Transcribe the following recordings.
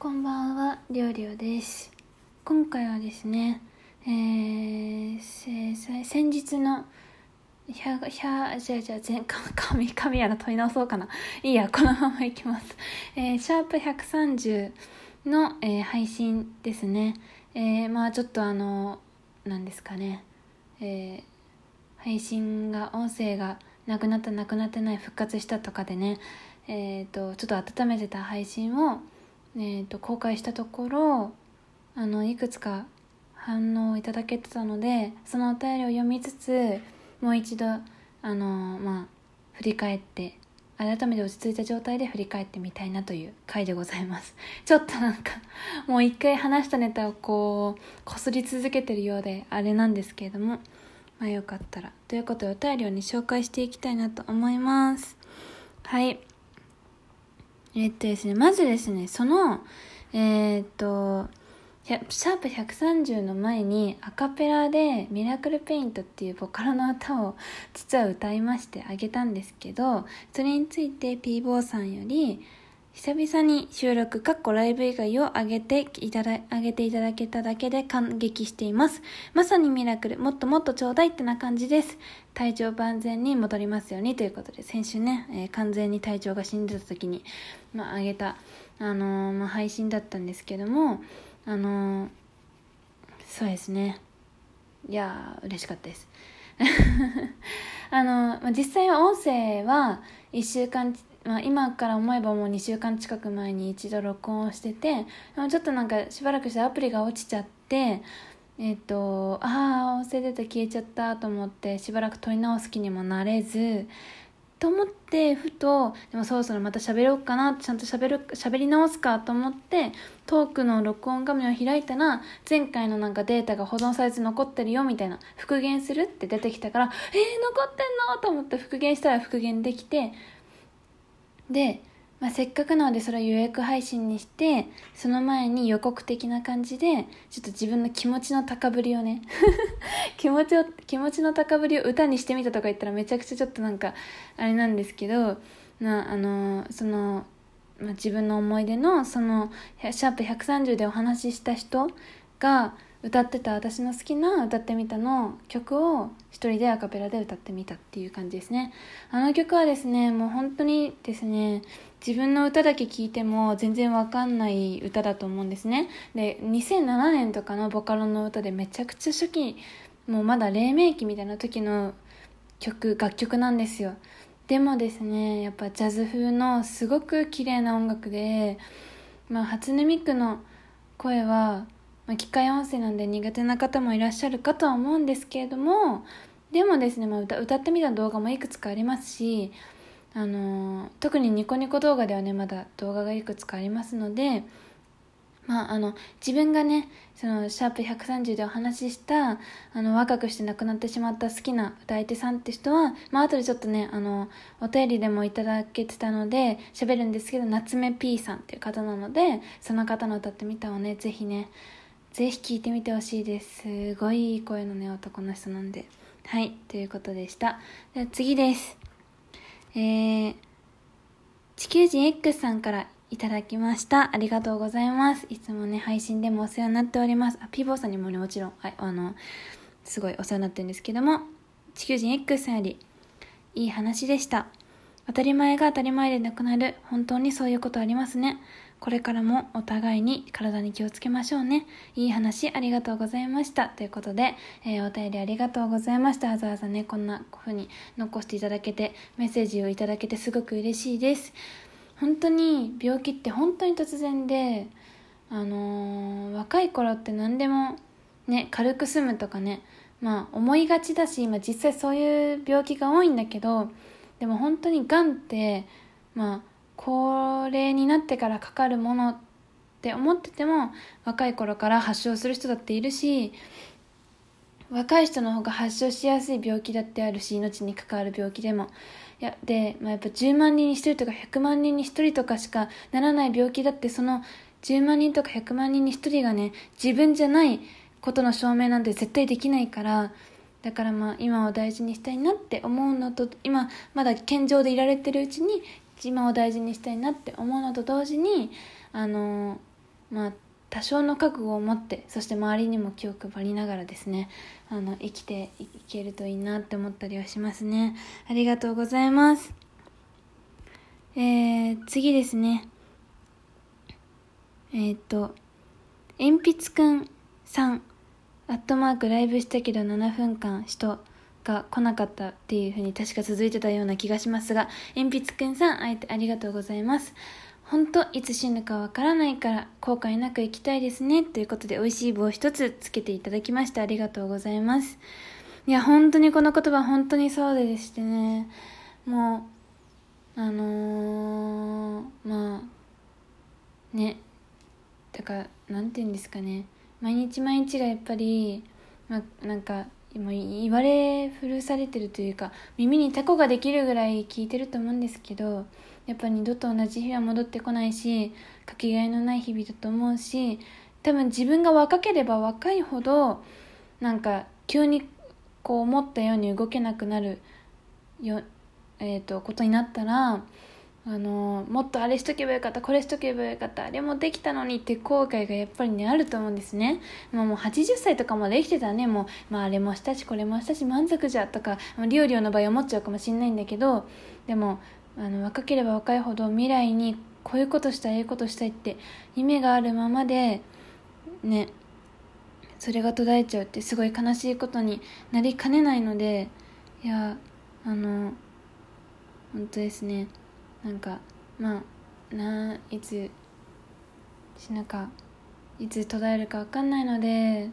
こんばんは、りょうりょうです。今回はですね、えー、先日の、ひゃ、ひゃ、じゃあじゃあ、前、か神、神やら問い直そうかな。いいや、このままいきます。えー、シャープ130の、えー配信ですね。えー、まあちょっとあの、なんですかね、えー、配信が、音声がなくなった、なくなってない、復活したとかでね、えっ、と、ちょっと温めてた配信を、えー、と公開したところあのいくつか反応をいただけてたのでそのお便りを読みつつもう一度あのまあ振り返って改めて落ち着いた状態で振り返ってみたいなという回でございます。ちょっとなんかもう一回話したネタをこうこすり続けてるようであれなんですけれどもまあよかったら。ということでお便りをね紹介していきたいなと思います。はい。えっとですね、まずですね、その、えーっと、シャープ130の前にアカペラでミラクルペイントっていうボカロの歌を実は歌いましてあげたんですけど、それについて p ボーさんより、久々に収録、かっこライブ以外を上げていただ、上げていただけただけで感激しています。まさにミラクル、もっともっとちょうだいってな感じです。体調万全に戻りますようにということで、先週ね、えー完全に体調が死んでた時に、まあ、上げた、あのーまあ、配信だったんですけども、あのーそうですね。いやー、嬉しかったです。あの、まあ、実際は音声は1週間、まあ、今から思えばもう2週間近く前に一度録音をしててちょっとなんかしばらくしてアプリが落ちちゃってえっ、とああ音声データ消えちゃったと思ってしばらく問い直す気にもなれずと思ってふとでもそろそろまた喋ろうかなちゃんと喋る喋り直すかと思ってトークの録音画面を開いたら前回のなんかデータが保存されず残ってるよみたいな復元するって出てきたからえー、残ってんのと思って復元したら復元できてで、まあ、せっかくなのでそれを予約配信にしてその前に予告的な感じでちょっと自分の気持ちの高ぶりをね 気持ちを気持ちの高ぶりを歌にしてみたとか言ったらめちゃくちゃちょっとなんかあれなんですけどなあのその、まあ、自分の思い出のそのシャープ130でお話しした人が歌ってた私の好きな歌ってみたの曲を一人でアカペラで歌ってみたっていう感じですね。あの曲はですねもう本当にですね自分の歌だけ聴いても全然わかんない歌だと思うんですね。で2007年とかのボカロの歌でめちゃくちゃ初期もうまだ黎明期みたいな時の曲楽曲なんですよ。でもですねやっぱジャズ風のすごく綺麗な音楽で、まあ、初音ミクの声は、まあ、機械音声なんで苦手な方もいらっしゃるかとは思うんですけれどもでもですね、まあ、歌歌ってみた動画もいくつかありますしあのー特にニコニコ動画ではねまだ動画がいくつかありますのでまあ、あの自分がねそのシャープ130でお話ししたあの若くして亡くなってしまった好きな歌い手さんって人は、まあ後でちょっとねあのお便りでもいただけてたので喋るんですけど夏目 P さんっていう方なのでその方の歌ってみたをねぜひねぜひ聴いてみてほしいですすごいいい声のね男の人なんではいということでしたでは次ですえー地球人 X さんからいただきました。ありがとうございます。いつもね、配信でもお世話になっております。あ、ピーボーさんにもね、もちろん、はい、あの、すごいお世話になってるんですけども、地球人 X さんより、いい話でした。当たり前が当たり前でなくなる。本当にそういうことありますね。これからもお互いに体に気をつけましょうね。いい話ありがとうございました。ということで、えーお便りありがとうございました。わざわざね、こんな風に残していただけて、メッセージをいただけてすごく嬉しいです。本当に病気って本当に突然で、あのー若い頃って何でもね軽く済むとかねまあ思いがちだし今実際そういう病気が多いんだけどでも本当にがんってまあ高齢になってからかかるものって思ってても若い頃から発症する人だっているし若い人の方が発症しやすい病気だってあるし命に関わる病気でも。いやで、まあ、やっぱ10万人に1人とか100万人に1人とかしかならない病気だってその10万人とか100万人に1人がね自分じゃないことの証明なんて絶対できないからだからまあ今を大事にしたいなって思うのと今まだ健常でいられてるうちに今を大事にしたいなって思うのと同時にあのまあ多少の覚悟を持ってそして周りにも気を配りながらですねあの生きていけるといいなって思ったりはしますね。ありがとうございます。えー、次ですね。えっ、と鉛筆くんさん。アットマークライブしたけど7分間人。が来なかったっていう風に確か続いてたような気がしますが鉛筆くんさんあえてありがとうございます。本当いつ死ぬかわからないから後悔なく生きたいですね。ということで美味しい棒一つつけていただきましてありがとうございます。いや本当にこの言葉本当にそうでしてね。もうあのー、まあね。だから何て言うんですかね。毎日毎日がやっぱり、ま、なんかも言われ古されてるというか耳にタコができるぐらい聞いてると思うんですけどやっぱ二度と同じ日は戻ってこないしかけがえのない日々だと思うし多分自分が若ければ若いほどなんか急にこう思ったように動けなくなるよ、えーと、ことになったらあのもっとあれしとけばよかったこれしとけばよかったあれもできたのにって後悔がやっぱりねあると思うんですね、まあ、もう80歳とかまで生きてたらね。もう、まあ、あれもしたしこれもしたし満足じゃとかリオリオの場合思っちゃうかもしれないんだけどでもあの若ければ若いほど未来にこういうことしたいああいことしたいって夢があるままでねそれが途絶えちゃうってすごい悲しいことになりかねないのでいやあの本当ですね。なんかまあないつ死ぬかいつ途絶えるか分かんないので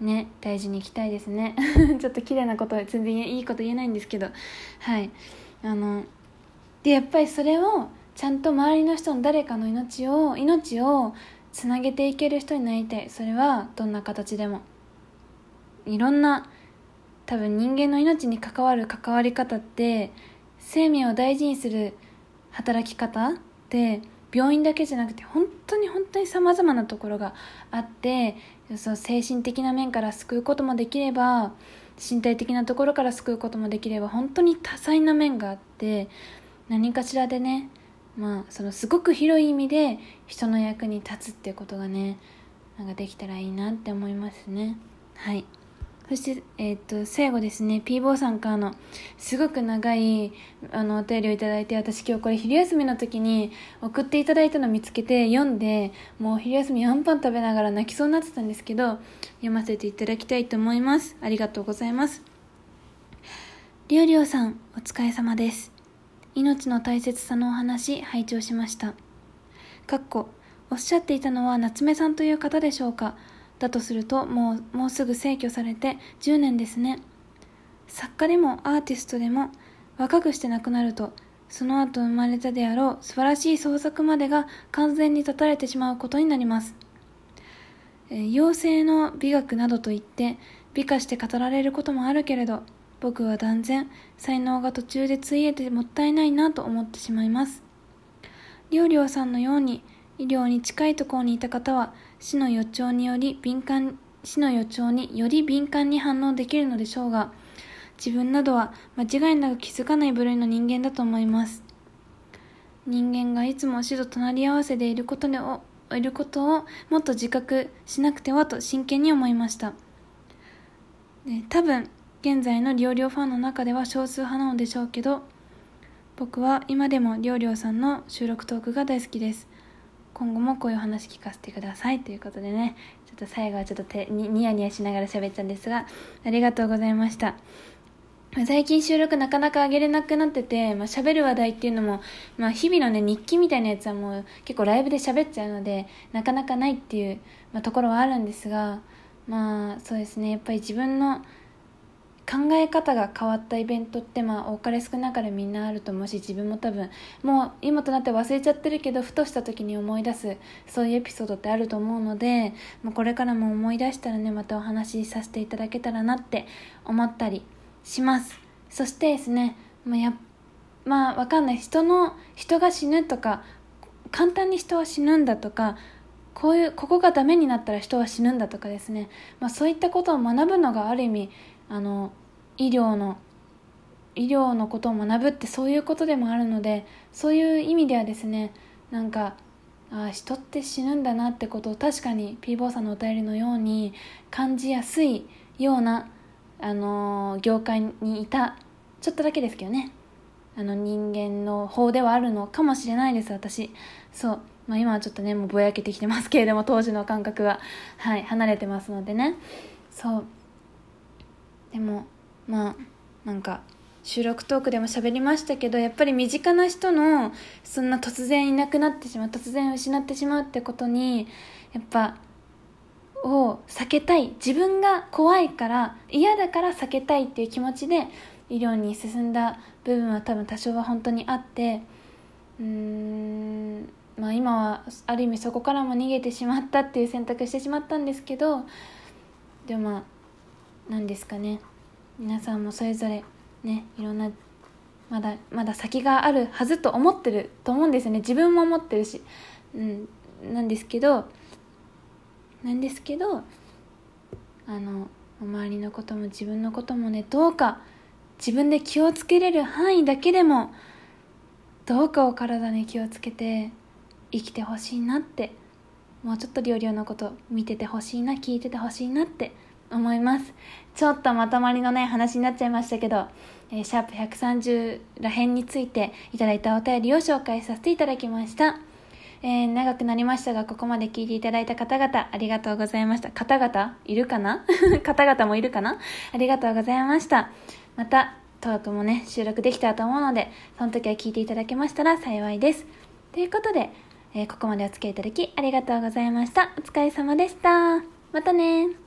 ね大事にいきたいですね。ちょっと綺麗なこと全然いいこと言えないんですけど。はい。あのでやっぱりそれをちゃんと周りの人の誰かの命を命をつなげていける人になりたい。それはどんな形でも。いろんな多分人間の命に関わる関わり方って生命を大事にする働き方って病院だけじゃなくて本当に本当にさまざまなところがあってそう精神的な面から救うこともできれば身体的なところから救うこともできれば本当に多彩な面があって何かしらでねまあそのすごく広い意味で人の役に立つっていうことがねなんかできたらいいなって思いますね。はい。そして、えー、っと最後ですね P 坊さんからのすごく長いあのお便りをいただいて私今日これ昼休みの時に送っていただいたの見つけて読んでもう昼休みあんパン食べながら泣きそうになってたんですけど読ませていただきたいと思います。ありがとうございます。りょうりょうさんお疲れ様です。命の大切さのお話拝聴しました。かっこおっしゃっていたのは夏目さんという方でしょうか。だとするともうもうすぐ逝去されて10年ですね。作家でもアーティストでも若くして亡くなるとその後生まれたであろう素晴らしい創作までが完全に断たれてしまうことになります、え、妖精の美学などといって美化して語られることもあるけれど僕は断然才能が途中でついえてもったいないなと思ってしまいます。りょうりょうさんのように医療に近いところにいた方は死の予兆により敏感死の予兆により敏感に反応できるのでしょうが自分などは間違いなく気づかない部類の人間だと思います。人間がいつも死と隣り合わせでいることでいることをもっと自覚しなくてはと真剣に思いました。で多分現在のリオリオファンの中では少数派なのでしょうけど僕は今でもリオリオさんの収録トークが大好きです。今後もこういう話聞かせてくださいということでね。ちょっと最後はちょっと手ニヤニヤしながら喋ったんですがありがとうございました。最近収録なかなか上げれなくなってて、まあ、喋る話題っていうのも、まあ、日々のね、日記みたいなやつはもう結構ライブで喋っちゃうので、なかなかないっていう、まあ、ところはあるんですが、まあ、そうですね、やっぱり自分の考え方が変わったイベントってまあ多かれ少なかれみんなあると思うし自分も多分もう今となって忘れちゃってるけどふとした時に思い出すそういうエピソードってあると思うので、まあ、これからも思い出したらねまたお話しさせていただけたらなって思ったりします。そしてですねまあやまあわかんない人の人が死ぬとか簡単に人は死ぬんだとかこういうここがダメになったら人は死ぬんだとかですね、まあ、そういったことを学ぶのがある意味あの医療の医療のことを学ぶってそういうことでもあるのでそういう意味ではですねなんかあ人って死ぬんだなってことを確かに P 坊さんのお便りのように感じやすいような、あの、業界にいたちょっとだけですけどね。あの人間の方ではあるのかもしれないです私。そう。まあ、今はちょっとねもうぼやけてきてますけれども当時の感覚は。はい離れてますのでね。そう。でもまあなんか収録トークでも喋りましたけどやっぱり身近な人のそんな突然いなくなってしまう突然失ってしまうってことにやっぱを避けたい。自分が怖いから嫌だから避けたいっていう気持ちで医療に進んだ部分は多分多少は本当にあってうーんまあ今はある意味そこからも逃げてしまったっていう選択してしまったんですけどでもまあ何ですかね。皆さんもそれぞれねいろんなまだまだ先があるはずと思ってると思うんですよね。自分も思ってるし、うん、なんですけどなんですけどあの周りのことも自分のこともねどうか自分で気をつけれる範囲だけでもどうかお体に気をつけて生きてほしいなってもうちょっとりょうりょうのこと見ててほしいな聞いててほしいなって思いますちょっとまとまりのない話になっちゃいましたけど、えー、シャープ130ら辺についていただいたお便りを紹介させていただきました。えー、長くなりましたが、ここまで聞いていただいた方々、ありがとうございました。方々いるかな？方々もいるかな？ありがとうございました。また、トークもね、収録できたと思うので、その時は聞いていただけましたら幸いです。ということで、えー、ここまでお付き合いいただきありがとうございました。お疲れ様でした。またね